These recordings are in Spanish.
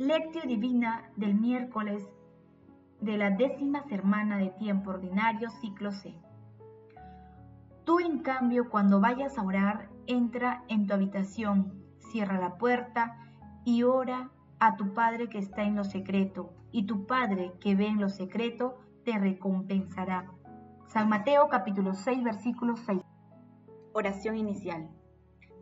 Lectio Divina del miércoles de la décima semana de tiempo ordinario, ciclo C. Tú, en cambio, cuando vayas a orar, entra en tu habitación, cierra la puerta y ora a tu Padre que está en lo secreto, y tu Padre que ve en lo secreto te recompensará. San Mateo capítulo 6, versículo 6. Oración inicial.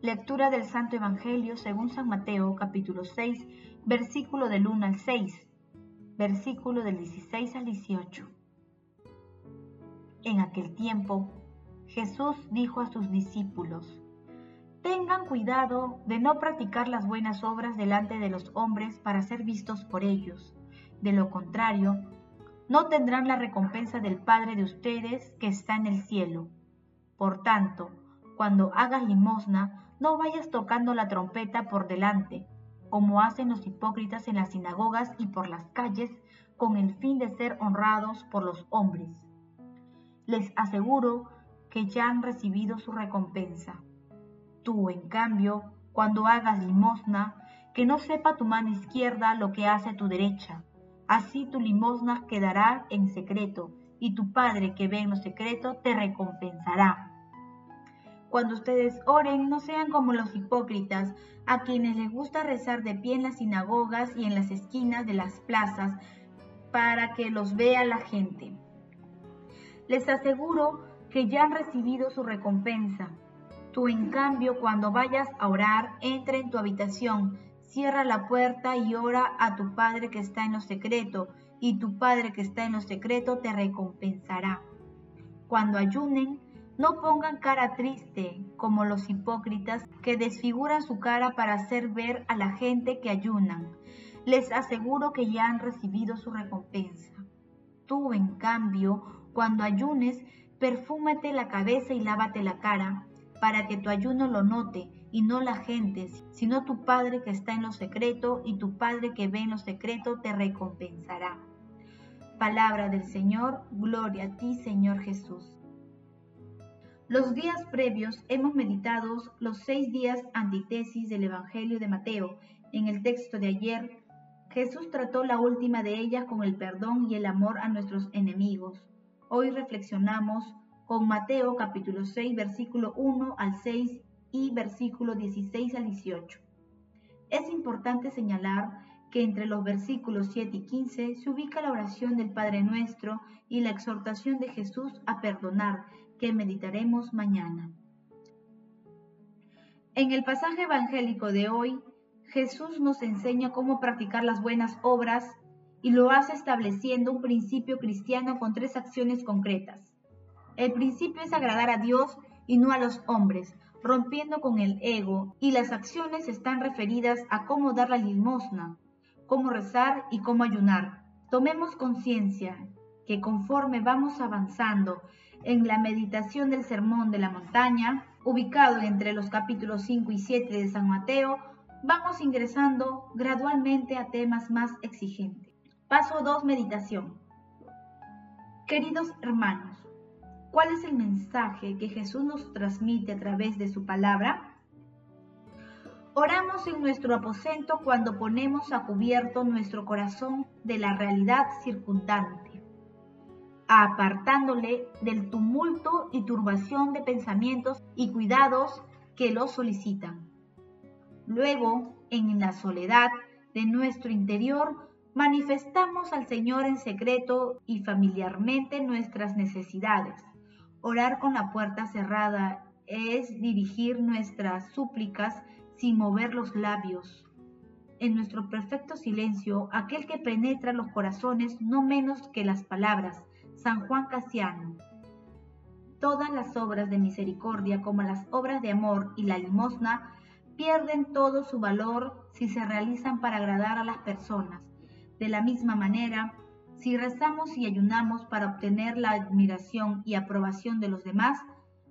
Lectura del Santo Evangelio según San Mateo capítulo 6, versículo del 1 al 6, versículo del 16 al 18. En aquel tiempo, Jesús dijo a sus discípulos, Tengan cuidado de no practicar las buenas obras delante de los hombres para ser vistos por ellos. De lo contrario, no tendrán la recompensa del Padre de ustedes que está en el cielo. Por tanto, cuando hagas limosna, no vayas tocando la trompeta por delante, como hacen los hipócritas en las sinagogas y por las calles, con el fin de ser honrados por los hombres. Les aseguro que ya han recibido su recompensa. Tú, en cambio, cuando hagas limosna, que no sepa tu mano izquierda lo que hace tu derecha. Así tu limosna quedará en secreto, y tu Padre que ve en lo secreto te recompensará. Cuando ustedes oren, no sean como los hipócritas, a quienes les gusta rezar de pie en las sinagogas y en las esquinas de las plazas, para que los vea la gente. Les aseguro que ya han recibido su recompensa. Tú, en cambio, cuando vayas a orar, entra en tu habitación, cierra la puerta y ora a tu Padre que está en lo secreto, y tu Padre que está en lo secreto te recompensará. Cuando ayunen, no pongan cara triste como los hipócritas que desfiguran su cara para hacer ver a la gente que ayunan. Les aseguro que ya han recibido su recompensa. Tú, en cambio, cuando ayunes, perfúmate la cabeza y lávate la cara, para que tu ayuno lo note y no la gente, sino tu Padre que está en lo secreto y tu Padre que ve en lo secreto te recompensará. Palabra del Señor, gloria a ti Señor Jesús. Los días previos hemos meditado los seis días antítesis del Evangelio de Mateo. En el texto de ayer, Jesús trató la última de ellas con el perdón y el amor a nuestros enemigos. Hoy reflexionamos con Mateo capítulo 6, versículo 1 al 6 y versículo 16 al 18. Es importante señalar que entre los versículos 7 y 15 se ubica la oración del Padre Nuestro y la exhortación de Jesús a perdonar, que meditaremos mañana. En el pasaje evangélico de hoy, Jesús nos enseña cómo practicar las buenas obras y lo hace estableciendo un principio cristiano con tres acciones concretas. El principio es agradar a Dios y no a los hombres, rompiendo con el ego, y las acciones están referidas a cómo dar la limosna, cómo rezar y cómo ayunar. Tomemos conciencia que conforme vamos avanzando en la meditación del Sermón de la Montaña, ubicado entre los capítulos 5 y 7 de San Mateo, vamos ingresando gradualmente a temas más exigentes. Paso 2, meditación. Queridos hermanos, ¿cuál es el mensaje que Jesús nos transmite a través de su palabra? Oramos en nuestro aposento cuando ponemos a cubierto nuestro corazón de la realidad circundante apartándole del tumulto y turbación de pensamientos y cuidados que lo solicitan. Luego, en la soledad de nuestro interior, manifestamos al Señor en secreto y familiarmente nuestras necesidades. Orar con la puerta cerrada es dirigir nuestras súplicas sin mover los labios. En nuestro perfecto silencio, aquel que penetra los corazones no menos que las palabras, San Juan Casiano. Todas las obras de misericordia como las obras de amor y la limosna pierden todo su valor si se realizan para agradar a las personas. De la misma manera, si rezamos y ayunamos para obtener la admiración y aprobación de los demás,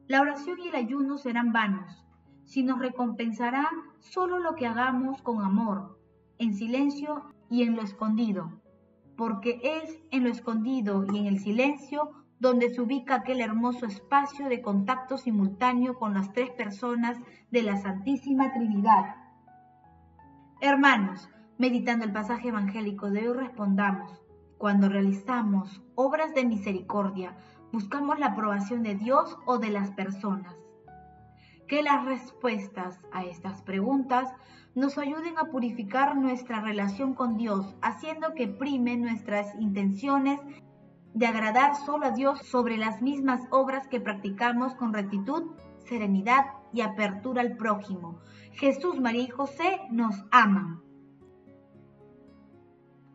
la oración y el ayuno serán vanos, si nos recompensará solo lo que hagamos con amor, en silencio y en lo escondido, porque es en lo escondido y en el silencio donde se ubica aquel hermoso espacio de contacto simultáneo con las tres personas de la Santísima Trinidad. Hermanos, meditando el pasaje evangélico de hoy, respondamos, cuando realizamos obras de misericordia, buscamos la aprobación de Dios o de las personas. Que las respuestas a estas preguntas nos ayuden a purificar nuestra relación con Dios, haciendo que prime nuestras intenciones de agradar solo a Dios sobre las mismas obras que practicamos con rectitud, serenidad y apertura al prójimo. Jesús, María y José nos aman.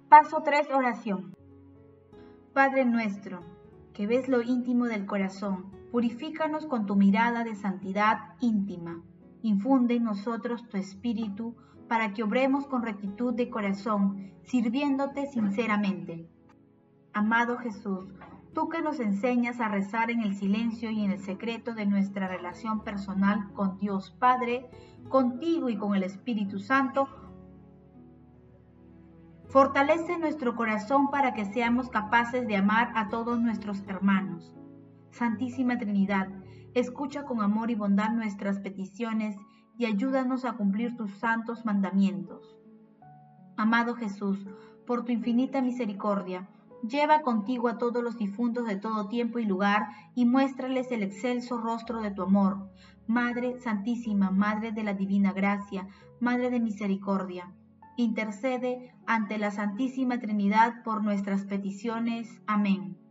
Paso 3, oración. Padre nuestro, que ves lo íntimo del corazón, purifícanos con tu mirada de santidad íntima. Infunde en nosotros tu espíritu para que obremos con rectitud de corazón, sirviéndote sinceramente Amado Jesús, tú que nos enseñas a rezar en el silencio y en el secreto de nuestra relación personal con Dios Padre, contigo y con el Espíritu Santo, fortalece nuestro corazón para que seamos capaces de amar a todos nuestros hermanos. Santísima Trinidad, escucha con amor y bondad nuestras peticiones y ayúdanos a cumplir tus santos mandamientos. Amado Jesús, por tu infinita misericordia, Lleva contigo a todos los difuntos de todo tiempo y lugar y muéstrales el excelso rostro de tu amor. Madre Santísima, Madre de la Divina Gracia, Madre de Misericordia, intercede ante la Santísima Trinidad por nuestras peticiones. Amén.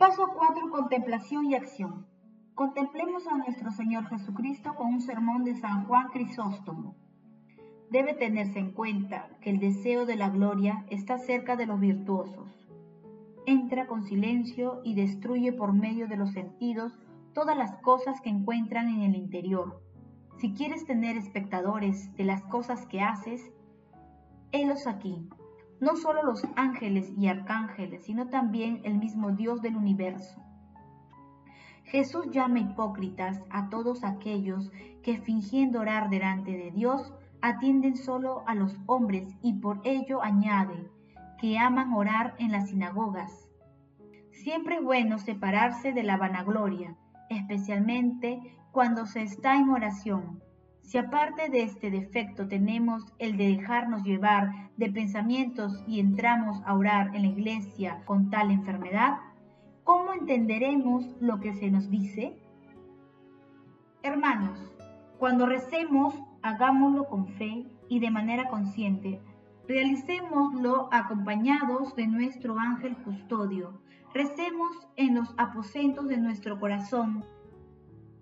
Paso 4. Contemplación y acción. Contemplemos a nuestro Señor Jesucristo con un sermón de San Juan Crisóstomo debe tenerse en cuenta que el deseo de la gloria está cerca de los virtuosos. Entra con silencio y destruye por medio de los sentidos todas las cosas que encuentran en el interior. Si quieres tener espectadores de las cosas que haces, helos aquí, no solo los ángeles y arcángeles, sino también el mismo Dios del universo. Jesús llama hipócritas a todos aquellos que fingiendo orar delante de Dios, atienden solo a los hombres y por ello añade que aman orar en las sinagogas. Siempre es bueno separarse de la vanagloria, especialmente cuando se está en oración. Si aparte de este defecto tenemos el de dejarnos llevar de pensamientos y entramos a orar en la iglesia con tal enfermedad, ¿cómo entenderemos lo que se nos dice? Hermanos, cuando recemos hagámoslo con fe y de manera consciente. Realicémoslo acompañados de nuestro ángel custodio. Recemos en los aposentos de nuestro corazón,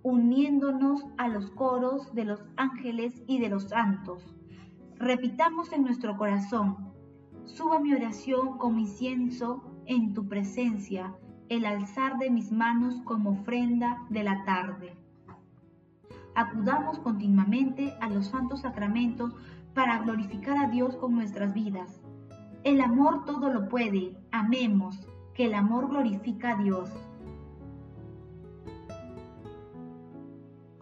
uniéndonos a los coros de los ángeles y de los santos. Repitamos en nuestro corazón, suba mi oración como incienso en tu presencia, el alzar de mis manos como ofrenda de la tarde acudamos continuamente a los santos sacramentos para glorificar a Dios con nuestras vidas. El amor todo lo puede, amemos, que el amor glorifica a Dios.